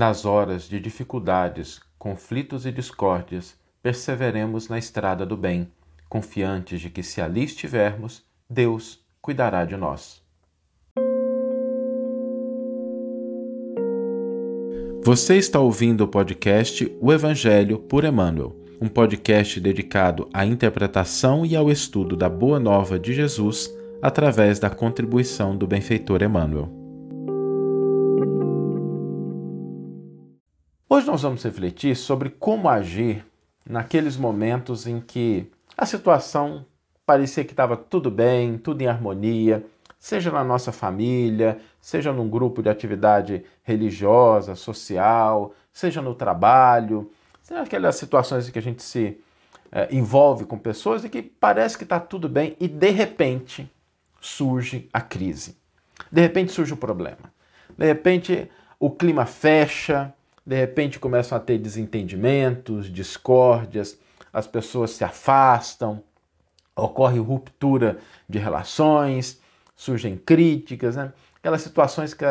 Nas horas de dificuldades, conflitos e discórdias, perseveremos na estrada do bem, confiantes de que, se ali estivermos, Deus cuidará de nós. Você está ouvindo o podcast O Evangelho por Emmanuel, um podcast dedicado à interpretação e ao estudo da Boa Nova de Jesus através da contribuição do benfeitor Emmanuel. Hoje nós vamos refletir sobre como agir naqueles momentos em que a situação parecia que estava tudo bem, tudo em harmonia, seja na nossa família, seja num grupo de atividade religiosa, social, seja no trabalho, seja aquelas situações em que a gente se é, envolve com pessoas e que parece que está tudo bem e de repente surge a crise. De repente surge o problema. De repente o clima fecha, de repente começam a ter desentendimentos, discórdias, as pessoas se afastam, ocorre ruptura de relações, surgem críticas, né? aquelas situações que,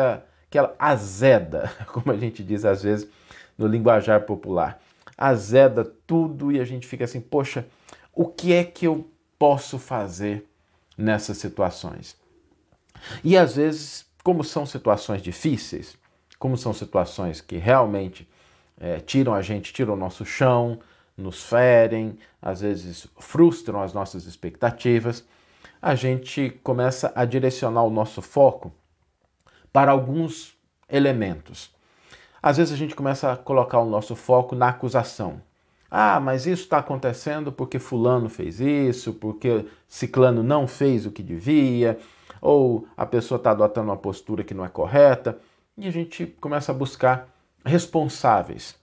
que ela azeda, como a gente diz às vezes no linguajar popular. Azeda tudo e a gente fica assim, poxa, o que é que eu posso fazer nessas situações? E às vezes, como são situações difíceis, como são situações que realmente é, tiram a gente, tiram o nosso chão, nos ferem, às vezes frustram as nossas expectativas, a gente começa a direcionar o nosso foco para alguns elementos. Às vezes a gente começa a colocar o nosso foco na acusação. Ah, mas isso está acontecendo porque Fulano fez isso, porque Ciclano não fez o que devia, ou a pessoa está adotando uma postura que não é correta, e a gente começa a buscar responsáveis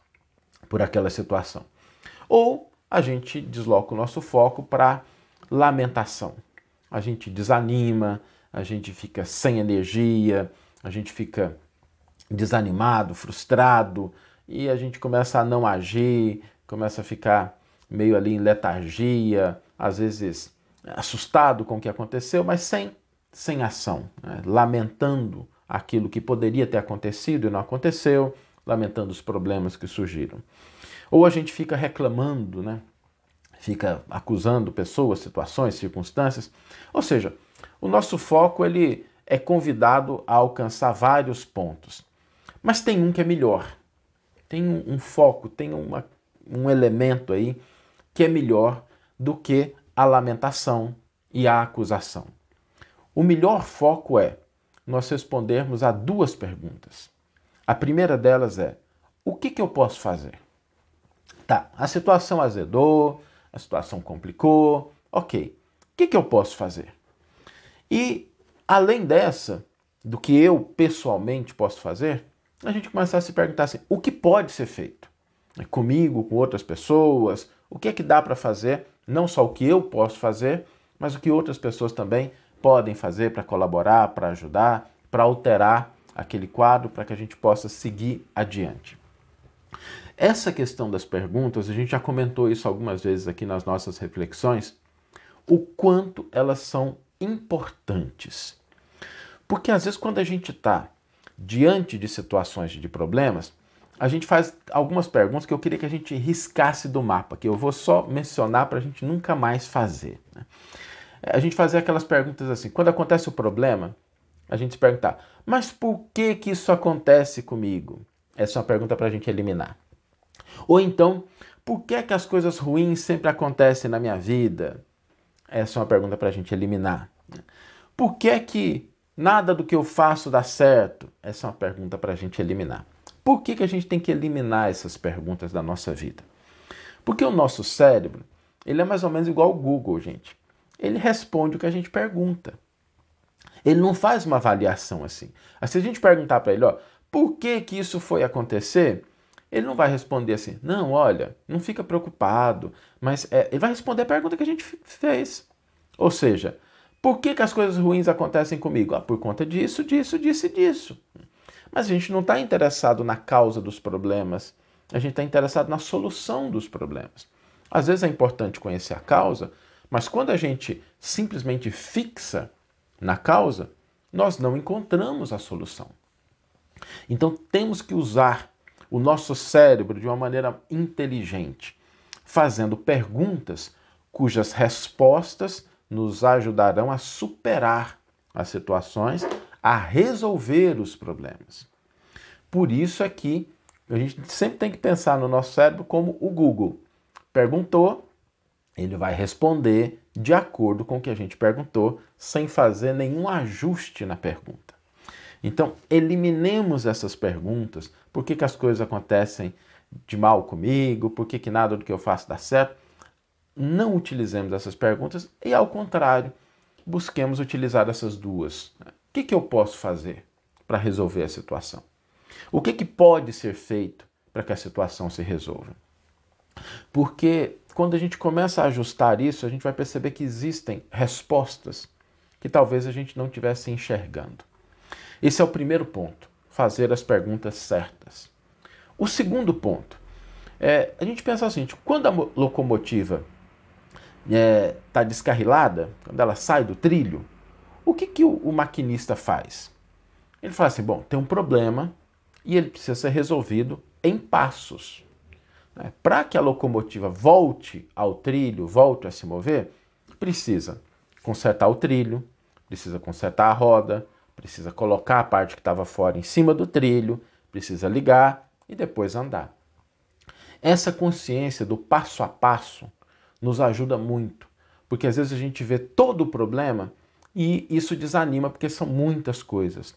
por aquela situação. Ou a gente desloca o nosso foco para lamentação. A gente desanima, a gente fica sem energia, a gente fica desanimado, frustrado e a gente começa a não agir, começa a ficar meio ali em letargia, às vezes assustado com o que aconteceu, mas sem, sem ação, né? lamentando aquilo que poderia ter acontecido e não aconteceu, lamentando os problemas que surgiram. Ou a gente fica reclamando, né? fica acusando pessoas, situações, circunstâncias. Ou seja, o nosso foco ele é convidado a alcançar vários pontos. Mas tem um que é melhor. Tem um, um foco, tem uma, um elemento aí que é melhor do que a lamentação e a acusação. O melhor foco é nós respondermos a duas perguntas. A primeira delas é: o que, que eu posso fazer? Tá, a situação azedou, a situação complicou, ok. O que, que eu posso fazer? E além dessa, do que eu pessoalmente posso fazer, a gente começa a se perguntar assim: o que pode ser feito? É comigo, com outras pessoas, o que é que dá para fazer? Não só o que eu posso fazer, mas o que outras pessoas também podem fazer para colaborar, para ajudar, para alterar aquele quadro, para que a gente possa seguir adiante. Essa questão das perguntas, a gente já comentou isso algumas vezes aqui nas nossas reflexões, o quanto elas são importantes. Porque às vezes, quando a gente está diante de situações de problemas, a gente faz algumas perguntas que eu queria que a gente riscasse do mapa, que eu vou só mencionar para a gente nunca mais fazer. Né? A gente fazer aquelas perguntas assim: quando acontece o problema, a gente se perguntar, mas por que, que isso acontece comigo? Essa é uma pergunta para a gente eliminar. Ou então, por que, que as coisas ruins sempre acontecem na minha vida? Essa é uma pergunta para a gente eliminar. Por que, que nada do que eu faço dá certo? Essa é uma pergunta para a gente eliminar. Por que, que a gente tem que eliminar essas perguntas da nossa vida? Porque o nosso cérebro, ele é mais ou menos igual ao Google, gente. Ele responde o que a gente pergunta. Ele não faz uma avaliação assim. Se a gente perguntar para ele, ó, por que que isso foi acontecer? Ele não vai responder assim, não, olha, não fica preocupado, mas é, ele vai responder a pergunta que a gente fez. Ou seja, por que, que as coisas ruins acontecem comigo? Ah, por conta disso, disso, disso e disso. Mas a gente não está interessado na causa dos problemas, a gente está interessado na solução dos problemas. Às vezes é importante conhecer a causa, mas quando a gente simplesmente fixa na causa, nós não encontramos a solução. Então temos que usar o nosso cérebro de uma maneira inteligente, fazendo perguntas cujas respostas nos ajudarão a superar as situações, a resolver os problemas. Por isso é que a gente sempre tem que pensar no nosso cérebro como o Google. Perguntou, ele vai responder de acordo com o que a gente perguntou, sem fazer nenhum ajuste na pergunta. Então, eliminemos essas perguntas. Por que, que as coisas acontecem de mal comigo? Por que, que nada do que eu faço dá certo? Não utilizemos essas perguntas e, ao contrário, busquemos utilizar essas duas. O que, que eu posso fazer para resolver a situação? O que, que pode ser feito para que a situação se resolva? Porque quando a gente começa a ajustar isso, a gente vai perceber que existem respostas que talvez a gente não estivesse enxergando. Esse é o primeiro ponto, fazer as perguntas certas. O segundo ponto é a gente pensar seguinte: quando a locomotiva está é, tá descarrilada, quando ela sai do trilho, o que, que o, o maquinista faz? Ele fala assim: bom, tem um problema e ele precisa ser resolvido em passos. Né? Para que a locomotiva volte ao trilho, volte a se mover, precisa consertar o trilho, precisa consertar a roda, precisa colocar a parte que estava fora em cima do trilho, precisa ligar e depois andar. Essa consciência do passo a passo nos ajuda muito, porque às vezes a gente vê todo o problema e isso desanima porque são muitas coisas.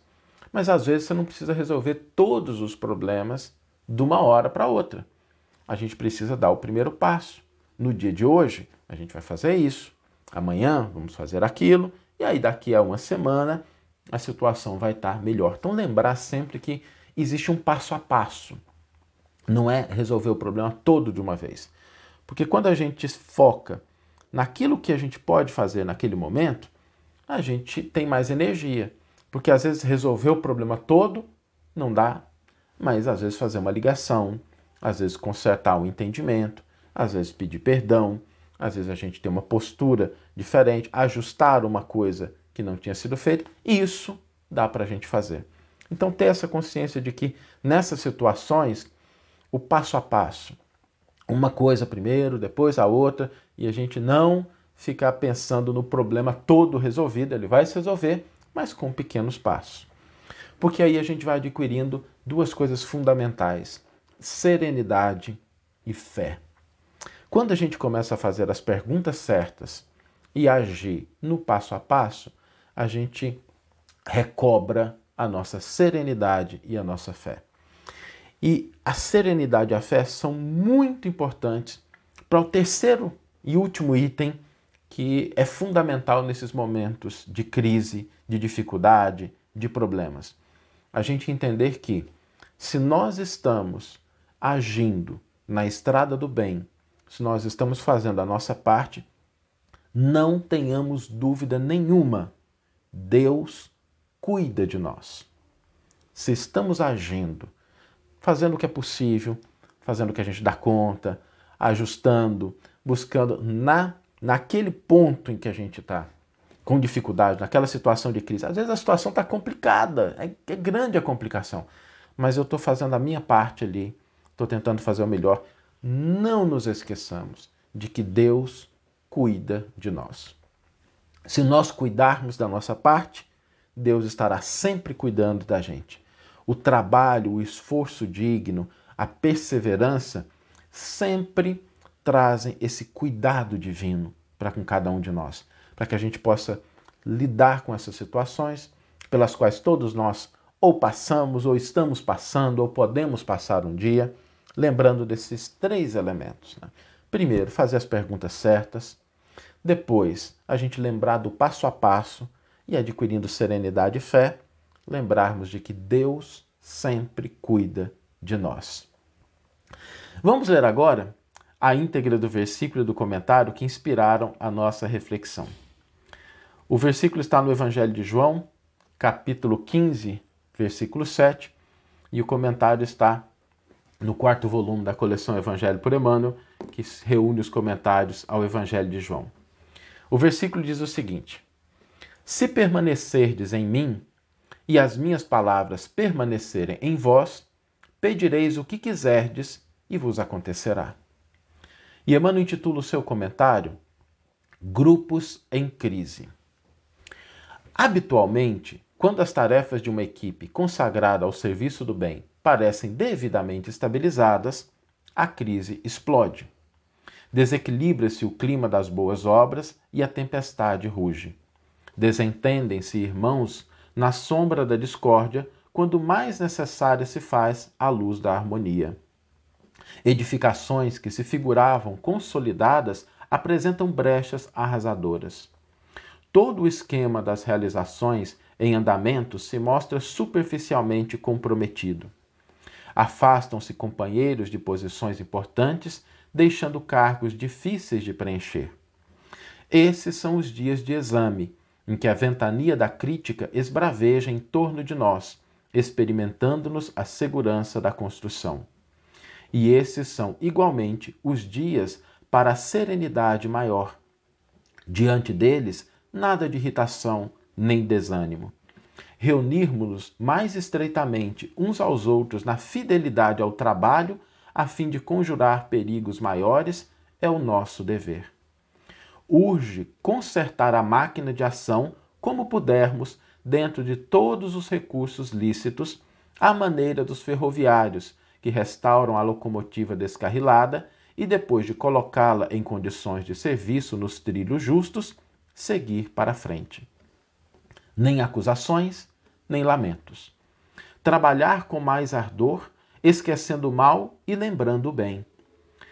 Mas às vezes você não precisa resolver todos os problemas de uma hora para outra. A gente precisa dar o primeiro passo. No dia de hoje, a gente vai fazer isso. Amanhã, vamos fazer aquilo. E aí, daqui a uma semana, a situação vai estar melhor. Então, lembrar sempre que existe um passo a passo. Não é resolver o problema todo de uma vez. Porque quando a gente foca naquilo que a gente pode fazer naquele momento, a gente tem mais energia. Porque às vezes resolver o problema todo não dá, mas às vezes fazer uma ligação, às vezes consertar o entendimento, às vezes pedir perdão, às vezes a gente tem uma postura diferente, ajustar uma coisa que não tinha sido feito, isso dá para a gente fazer. Então, ter essa consciência de que nessas situações, o passo a passo, uma coisa primeiro, depois a outra, e a gente não ficar pensando no problema todo resolvido, ele vai se resolver, mas com pequenos passos. Porque aí a gente vai adquirindo duas coisas fundamentais: serenidade e fé. Quando a gente começa a fazer as perguntas certas e agir no passo a passo, a gente recobra a nossa serenidade e a nossa fé. E a serenidade e a fé são muito importantes para o terceiro e último item que é fundamental nesses momentos de crise, de dificuldade, de problemas. A gente entender que se nós estamos agindo na estrada do bem, se nós estamos fazendo a nossa parte, não tenhamos dúvida nenhuma Deus cuida de nós. Se estamos agindo, fazendo o que é possível, fazendo o que a gente dá conta, ajustando, buscando na naquele ponto em que a gente está com dificuldade, naquela situação de crise. Às vezes a situação está complicada, é, é grande a complicação, mas eu estou fazendo a minha parte ali, estou tentando fazer o melhor. Não nos esqueçamos de que Deus cuida de nós. Se nós cuidarmos da nossa parte, Deus estará sempre cuidando da gente. O trabalho, o esforço digno, a perseverança sempre trazem esse cuidado divino para com cada um de nós, para que a gente possa lidar com essas situações pelas quais todos nós ou passamos, ou estamos passando, ou podemos passar um dia, lembrando desses três elementos. Né? Primeiro, fazer as perguntas certas. Depois, a gente lembrar do passo a passo e adquirindo serenidade e fé, lembrarmos de que Deus sempre cuida de nós. Vamos ler agora a íntegra do versículo e do comentário que inspiraram a nossa reflexão. O versículo está no Evangelho de João, capítulo 15, versículo 7, e o comentário está no quarto volume da coleção Evangelho por Emmanuel, que reúne os comentários ao Evangelho de João. O versículo diz o seguinte: Se permanecerdes em mim e as minhas palavras permanecerem em vós, pedireis o que quiserdes e vos acontecerá. E Emmanuel intitula o seu comentário Grupos em Crise. Habitualmente, quando as tarefas de uma equipe consagrada ao serviço do bem parecem devidamente estabilizadas, a crise explode. Desequilibra-se o clima das boas obras e a tempestade ruge. Desentendem-se irmãos na sombra da discórdia quando mais necessária se faz a luz da harmonia. Edificações que se figuravam consolidadas apresentam brechas arrasadoras. Todo o esquema das realizações em andamento se mostra superficialmente comprometido. Afastam-se companheiros de posições importantes, deixando cargos difíceis de preencher. Esses são os dias de exame, em que a ventania da crítica esbraveja em torno de nós, experimentando-nos a segurança da construção. E esses são igualmente os dias para a serenidade maior. Diante deles, nada de irritação nem desânimo. Reunirmos-nos mais estreitamente uns aos outros na fidelidade ao trabalho, a fim de conjurar perigos maiores, é o nosso dever. Urge consertar a máquina de ação como pudermos, dentro de todos os recursos lícitos, à maneira dos ferroviários, que restauram a locomotiva descarrilada e, depois de colocá-la em condições de serviço nos trilhos justos, seguir para frente. Nem acusações, nem lamentos. Trabalhar com mais ardor, esquecendo o mal e lembrando o bem.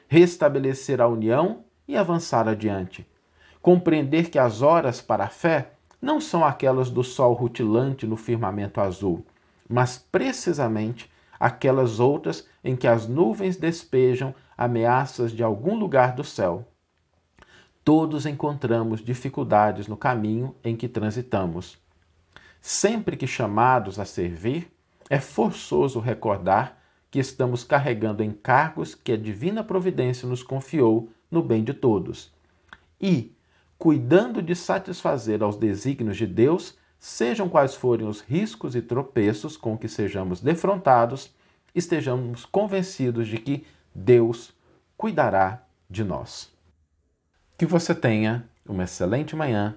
Restabelecer a união e avançar adiante. Compreender que as horas para a fé não são aquelas do sol rutilante no firmamento azul, mas precisamente aquelas outras em que as nuvens despejam ameaças de algum lugar do céu. Todos encontramos dificuldades no caminho em que transitamos. Sempre que chamados a servir, é forçoso recordar que estamos carregando encargos que a divina providência nos confiou no bem de todos. E, cuidando de satisfazer aos desígnios de Deus, sejam quais forem os riscos e tropeços com que sejamos defrontados, estejamos convencidos de que Deus cuidará de nós. Que você tenha uma excelente manhã,